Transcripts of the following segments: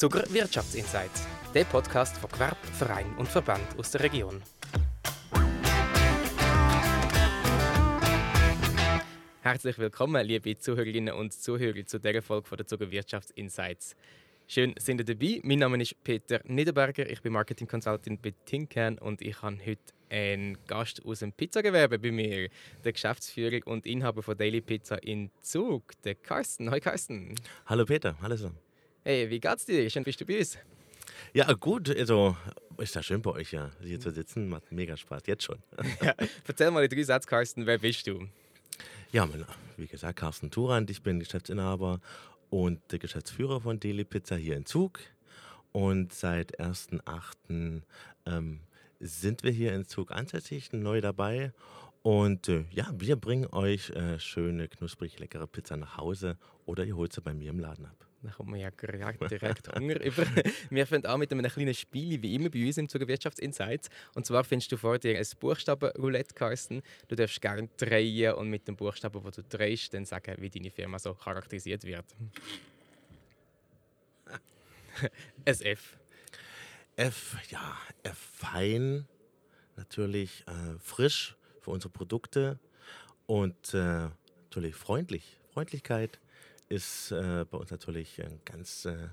Zucker Wirtschaftsinsights, der Podcast von Gewerb, Verein und Verband aus der Region. Herzlich willkommen, liebe Zuhörerinnen und Zuhörer, zu dieser Folge der Zucker Wirtschaftsinsights. Schön, sind ihr dabei. Mein Name ist Peter Niederberger, ich bin Marketing Consultant bei Tinkern und ich habe heute einen Gast aus dem Pizzagewerbe bei mir, der Geschäftsführer und Inhaber von Daily Pizza in Zug, der Carsten. Hi Carsten. Hallo Peter, hallo so. Hey, wie geht's dir? Schön, bist du uns. Ja, gut, also ist ja schön bei euch ja, hier zu sitzen. Macht mega Spaß, jetzt schon. ja, erzähl mal in drei Sätze, Carsten, wer bist du? Ja, mein, wie gesagt, Carsten Turand, ich bin Geschäftsinhaber und der Geschäftsführer von Deli Pizza hier in Zug. Und seit 1.8. Ähm, sind wir hier in Zug ansässig, neu dabei. Und äh, ja, wir bringen euch äh, schöne, knusprig leckere Pizza nach Hause oder ihr holt sie bei mir im Laden ab. Dann kommt man ja direkt Hunger über. Wir fangen an mit einem kleinen Spiel, wie immer bei uns im Zuge Wirtschaftsinsights. Und zwar findest du vor dir ein Buchstaben-Roulette, Carsten. Du darfst gerne drehen und mit dem Buchstaben, den du drehst, dann sagen, wie deine Firma so charakterisiert wird. ein F. F, ja, F fein, natürlich äh, frisch für unsere Produkte und äh, natürlich freundlich. Freundlichkeit ist äh, bei uns natürlich ein ganz, äh,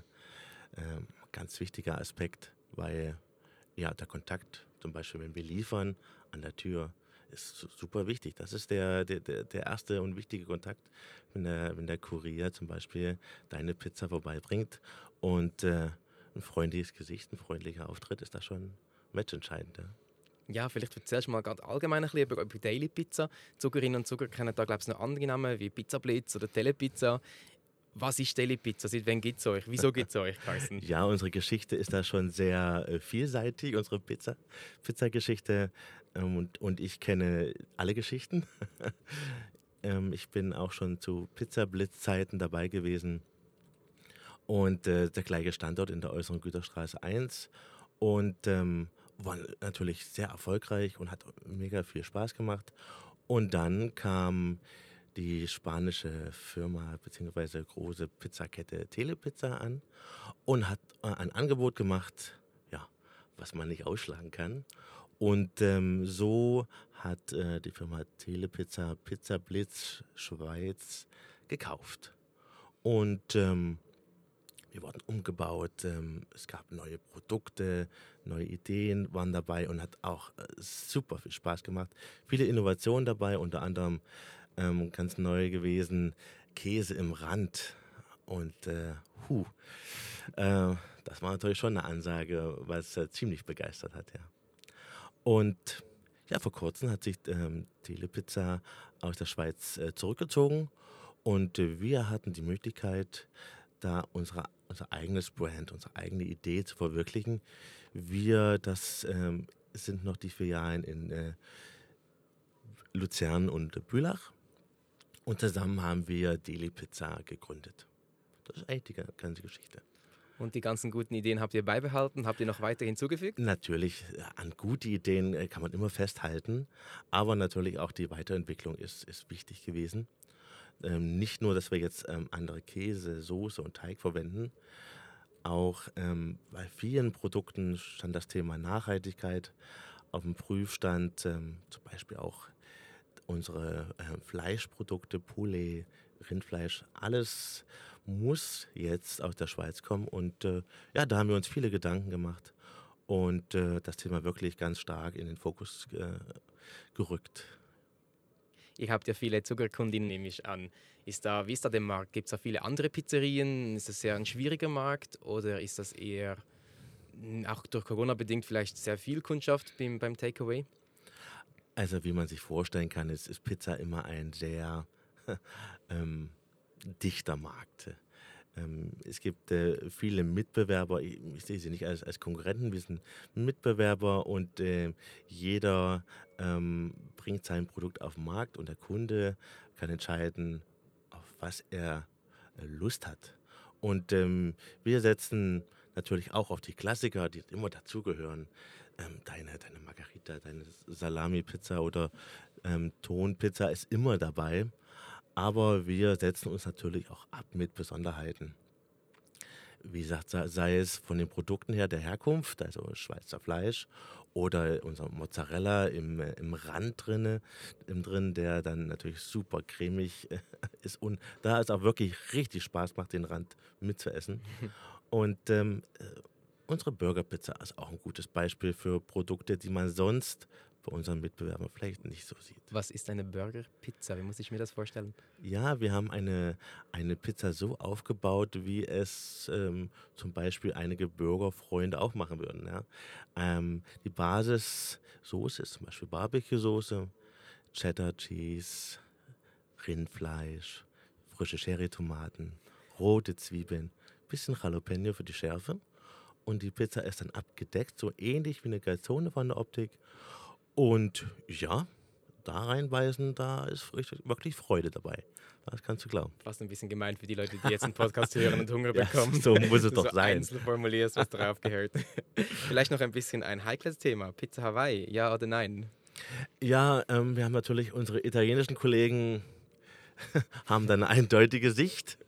ähm, ganz wichtiger Aspekt, weil ja, der Kontakt, zum Beispiel wenn wir liefern an der Tür, ist super wichtig. Das ist der, der, der erste und wichtige Kontakt, wenn der, wenn der Kurier zum Beispiel deine Pizza vorbeibringt. Und äh, ein freundliches Gesicht, ein freundlicher Auftritt ist da schon matchentscheidend. Ja. Ja, vielleicht erzählst du mal ganz allgemein ein bisschen über, über Daily Pizza. Zuckerinnen und Zucker kennen da, glaube ich, noch andere Namen wie Pizza Blitz oder Telepizza. Was ist Daily Pizza? Seit wann gibt es euch? Wieso gibt es euch, Carsten? ja, unsere Geschichte ist da schon sehr äh, vielseitig, unsere Pizza, Pizza-Geschichte. Ähm, und, und ich kenne alle Geschichten. ähm, ich bin auch schon zu Pizza-Blitz-Zeiten dabei gewesen. Und äh, der gleiche Standort in der äußeren Güterstraße 1. Und ähm, war natürlich sehr erfolgreich und hat mega viel Spaß gemacht. Und dann kam die spanische Firma bzw. große Pizzakette Telepizza an und hat äh, ein Angebot gemacht, ja, was man nicht ausschlagen kann. Und ähm, so hat äh, die Firma Telepizza Pizza Blitz Schweiz gekauft. Und ähm, wir wurden umgebaut, ähm, es gab neue Produkte, neue Ideen waren dabei und hat auch äh, super viel Spaß gemacht. Viele Innovationen dabei, unter anderem ähm, ganz neu gewesen, Käse im Rand. Und äh, hu, äh, das war natürlich schon eine Ansage, was äh, ziemlich begeistert hat, ja. Und ja, vor kurzem hat sich ähm, Telepizza aus der Schweiz äh, zurückgezogen und wir hatten die Möglichkeit, da unsere, unser eigenes Brand, unsere eigene Idee zu verwirklichen. Wir, das ähm, sind noch die Filialen in äh, Luzern und Bülach. Und zusammen haben wir Deli Pizza gegründet. Das ist eigentlich die ganze Geschichte. Und die ganzen guten Ideen habt ihr beibehalten? Habt ihr noch weiter hinzugefügt? Natürlich, äh, an gute Ideen äh, kann man immer festhalten. Aber natürlich auch die Weiterentwicklung ist, ist wichtig gewesen. Ähm, nicht nur, dass wir jetzt ähm, andere Käse, Soße und Teig verwenden, auch ähm, bei vielen Produkten stand das Thema Nachhaltigkeit auf dem Prüfstand, ähm, zum Beispiel auch unsere äh, Fleischprodukte, Poulet, Rindfleisch, alles muss jetzt aus der Schweiz kommen. Und äh, ja, da haben wir uns viele Gedanken gemacht und äh, das Thema wirklich ganz stark in den Fokus äh, gerückt. Ihr habt ja viele Zuckerkundinnen, nehme ich an. Ist da, wie ist da der Markt? Gibt es da viele andere Pizzerien? Ist das sehr ein schwieriger Markt oder ist das eher hm, auch durch Corona bedingt vielleicht sehr viel Kundschaft beim, beim Takeaway? Also wie man sich vorstellen kann, ist, ist Pizza immer ein sehr ähm, dichter Markt. Ähm, es gibt äh, viele Mitbewerber, ich, sehe sie nicht als, als Konkurrenten, wir sind Mitbewerber und äh, jeder ähm, bringt sein Produkt auf den Markt und der Kunde kann entscheiden, auf was er äh, Lust hat. Und ähm, wir setzen natürlich auch auf die Klassiker, die immer dazugehören. Deine, deine Margarita, deine Salami-Pizza oder Tonpizza ist immer dabei aber wir setzen uns natürlich auch ab mit Besonderheiten. wie gesagt, sei es von den Produkten her der Herkunft, also Schweizer Fleisch, oder unser Mozzarella im, äh, im Rand drinne, im drin, der dann natürlich super cremig ist und da es auch wirklich richtig Spaß macht, den Rand mitzuessen. Und ähm, äh, unsere Burgerpizza ist auch ein gutes Beispiel für Produkte, die man sonst bei unseren Mitbewerbern vielleicht nicht so sieht. Was ist eine Burgerpizza? Wie muss ich mir das vorstellen? Ja, wir haben eine, eine Pizza so aufgebaut, wie es ähm, zum Beispiel einige Burgerfreunde auch machen würden. Ja? Ähm, die Basissoße ist zum Beispiel Barbecue-Soße, Cheddar Cheese, Rindfleisch, frische Cherry-Tomaten, rote Zwiebeln, bisschen Jalapeno für die Schärfe. Und die Pizza ist dann abgedeckt, so ähnlich wie eine Calzone von der Optik. Und ja, da reinbeißen, da ist wirklich Freude dabei. Das kannst du glauben. Fast ein bisschen gemein für die Leute, die jetzt einen Podcast hören und Hunger bekommen. Ja, so muss es doch so sein. Einzeln formulierst, was drauf gehört. Vielleicht noch ein bisschen ein heikles Thema. Pizza Hawaii, ja oder nein? Ja, ähm, wir haben natürlich unsere italienischen Kollegen haben dann eine eindeutige Sicht.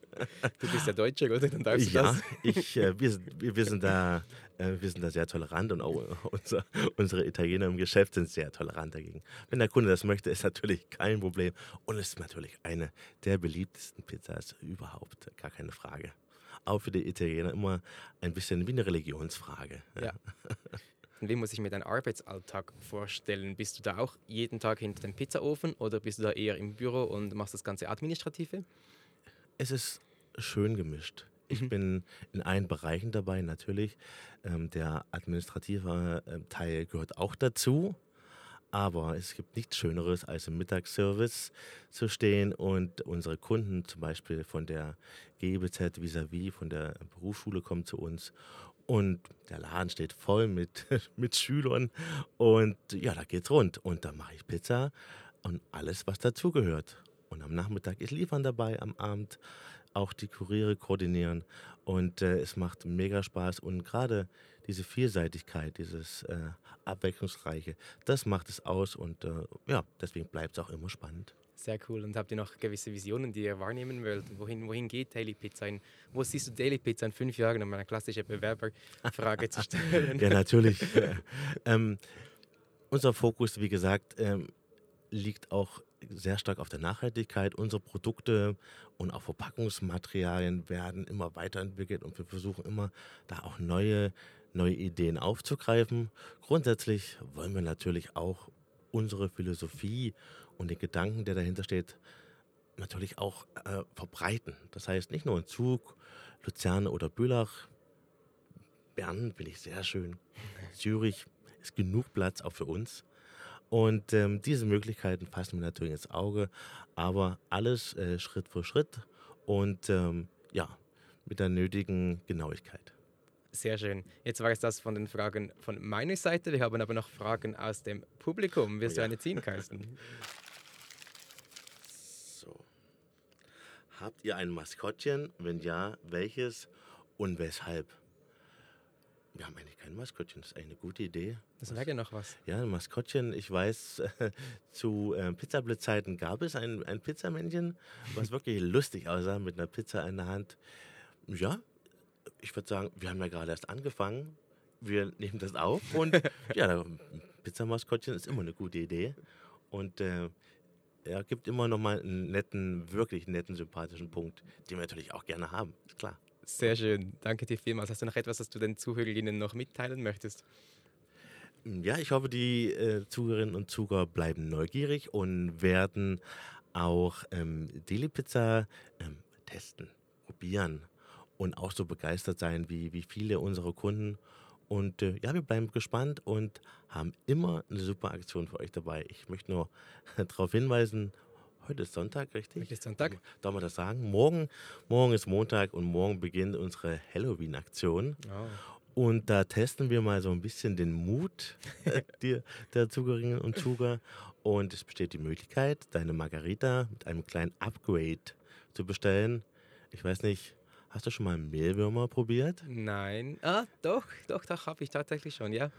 Du bist ja Deutscher, oder? Dann darfst ja, das. Ich, äh, wir, wir, sind da, wir sind da sehr tolerant und auch unser, unsere Italiener im Geschäft sind sehr tolerant dagegen. Wenn der Kunde das möchte, ist natürlich kein Problem und ist natürlich eine der beliebtesten Pizzas überhaupt, gar keine Frage. Auch für die Italiener immer ein bisschen wie eine Religionsfrage. Ja. Und wie muss ich mir deinen Arbeitsalltag vorstellen? Bist du da auch jeden Tag hinter dem Pizzaofen oder bist du da eher im Büro und machst das ganze Administrative? Es ist schön gemischt. Ich mhm. bin in allen Bereichen dabei, natürlich. Ähm, der administrative äh, Teil gehört auch dazu. Aber es gibt nichts Schöneres, als im Mittagsservice zu stehen und unsere Kunden, zum Beispiel von der GBZ vis-à-vis, von der Berufsschule, kommen zu uns und der Laden steht voll mit, mit Schülern und ja, da geht's rund. Und da mache ich Pizza und alles, was dazugehört. Und am Nachmittag ist Liefern dabei, am Abend auch die Kuriere koordinieren. Und äh, es macht mega Spaß. Und gerade diese Vielseitigkeit, dieses äh, Abwechslungsreiche, das macht es aus. Und äh, ja, deswegen bleibt es auch immer spannend. Sehr cool. Und habt ihr noch gewisse Visionen, die ihr wahrnehmen wollt? Wohin, wohin geht Daily Pizza? In, wo siehst du Daily Pizza in fünf Jahren, um eine klassische Bewerberfrage zu stellen? Ja, natürlich. ähm, unser Fokus, wie gesagt, ähm, liegt auch sehr stark auf der Nachhaltigkeit. Unsere Produkte und auch Verpackungsmaterialien werden immer weiterentwickelt und wir versuchen immer da auch neue, neue Ideen aufzugreifen. Grundsätzlich wollen wir natürlich auch unsere Philosophie und den Gedanken, der dahinter steht, natürlich auch äh, verbreiten. Das heißt, nicht nur in Zug, Luzern oder Bülach, Bern finde ich sehr schön, Zürich ist genug Platz auch für uns. Und ähm, diese Möglichkeiten fassen wir natürlich ins Auge, aber alles äh, Schritt für Schritt und ähm, ja, mit der nötigen Genauigkeit. Sehr schön. Jetzt war es das von den Fragen von meiner Seite. Wir haben aber noch Fragen aus dem Publikum. Wirst ja. du eine ziehen, Carsten? So. Habt ihr ein Maskottchen? Wenn ja, welches und weshalb? Wir haben eigentlich kein Maskottchen, das ist eine gute Idee. Das wäre ja noch was. Ja, ein Maskottchen. Ich weiß, äh, zu äh, Pizzablitzzeiten gab es ein, ein Pizzamännchen, was wirklich lustig aussah, mit einer Pizza in der Hand. Ja, ich würde sagen, wir haben ja gerade erst angefangen. Wir nehmen das auf und ja, Pizzamaskottchen ist immer eine gute Idee. Und äh, er gibt immer noch mal einen netten, wirklich netten, sympathischen Punkt, den wir natürlich auch gerne haben. Ist klar. Sehr schön. Danke dir vielmals. Hast du noch etwas, was du den Zuhörerinnen noch mitteilen möchtest? Ja, ich hoffe, die äh, Zuhörerinnen und Zuhörer bleiben neugierig und werden auch ähm, Deli Pizza ähm, testen, probieren und auch so begeistert sein wie, wie viele unserer Kunden. Und äh, ja, wir bleiben gespannt und haben immer eine super Aktion für euch dabei. Ich möchte nur darauf hinweisen, Heute ist Sonntag, richtig? Heute ist Sonntag. Darf man das sagen? Morgen, morgen ist Montag und morgen beginnt unsere Halloween-Aktion. Oh. Und da testen wir mal so ein bisschen den Mut der, der Zugerinnen und Zuger. Und es besteht die Möglichkeit, deine Margarita mit einem kleinen Upgrade zu bestellen. Ich weiß nicht, hast du schon mal Mehlwürmer probiert? Nein. Ah, doch, doch, doch, habe ich tatsächlich schon, ja.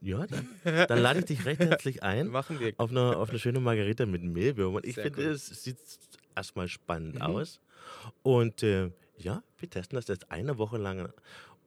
Ja, dann, dann lade ich dich recht herzlich ein. Machen wir. Auf eine, auf eine schöne Margarita mit Mehlwürmern. Ich finde, cool. es sieht erstmal spannend mhm. aus. Und äh, ja, wir testen das jetzt eine Woche lang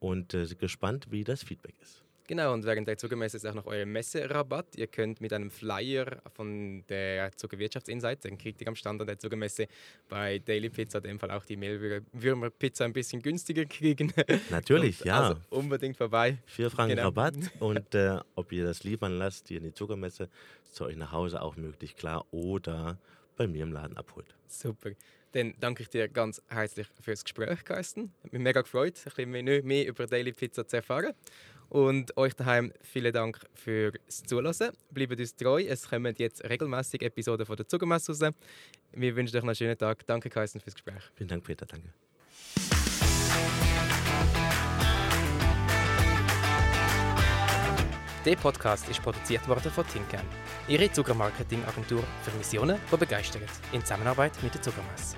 und äh, sind gespannt, wie das Feedback ist. Genau, und während der Zuckermesse ist auch noch euer Messerabatt. Ihr könnt mit einem Flyer von der Zuckerwirtschaftsinsight, den kriegt ihr am Stand an der Zuckermesse bei Daily Pizza, in dem Fall auch die Mehlwürmer-Pizza ein bisschen günstiger kriegen. Natürlich, und, ja. Also unbedingt vorbei. Vier Franken genau. Rabatt und äh, ob ihr das liefern lasst, hier in die Zuckermesse, zu euch nach Hause auch möglich, klar, oder bei mir im Laden abholt. Super. Dann danke ich dir ganz herzlich fürs Gespräch, Carsten. Ich bin mega gefreut, ein bisschen mehr über Daily Pizza zu erfahren. Und euch daheim vielen Dank fürs Zuhören. Bleibt uns treu. Es kommen jetzt regelmäßig Episoden von der Zuckermesse raus. Wir wünschen euch noch einen schönen Tag. Danke, Kaisen, fürs Gespräch. Vielen Dank, Peter. Danke. Der Podcast ist produziert worden von Tinkern, Ihre Zuckermarketingagentur für Missionen, die begeistern, in Zusammenarbeit mit der Zuckermesse.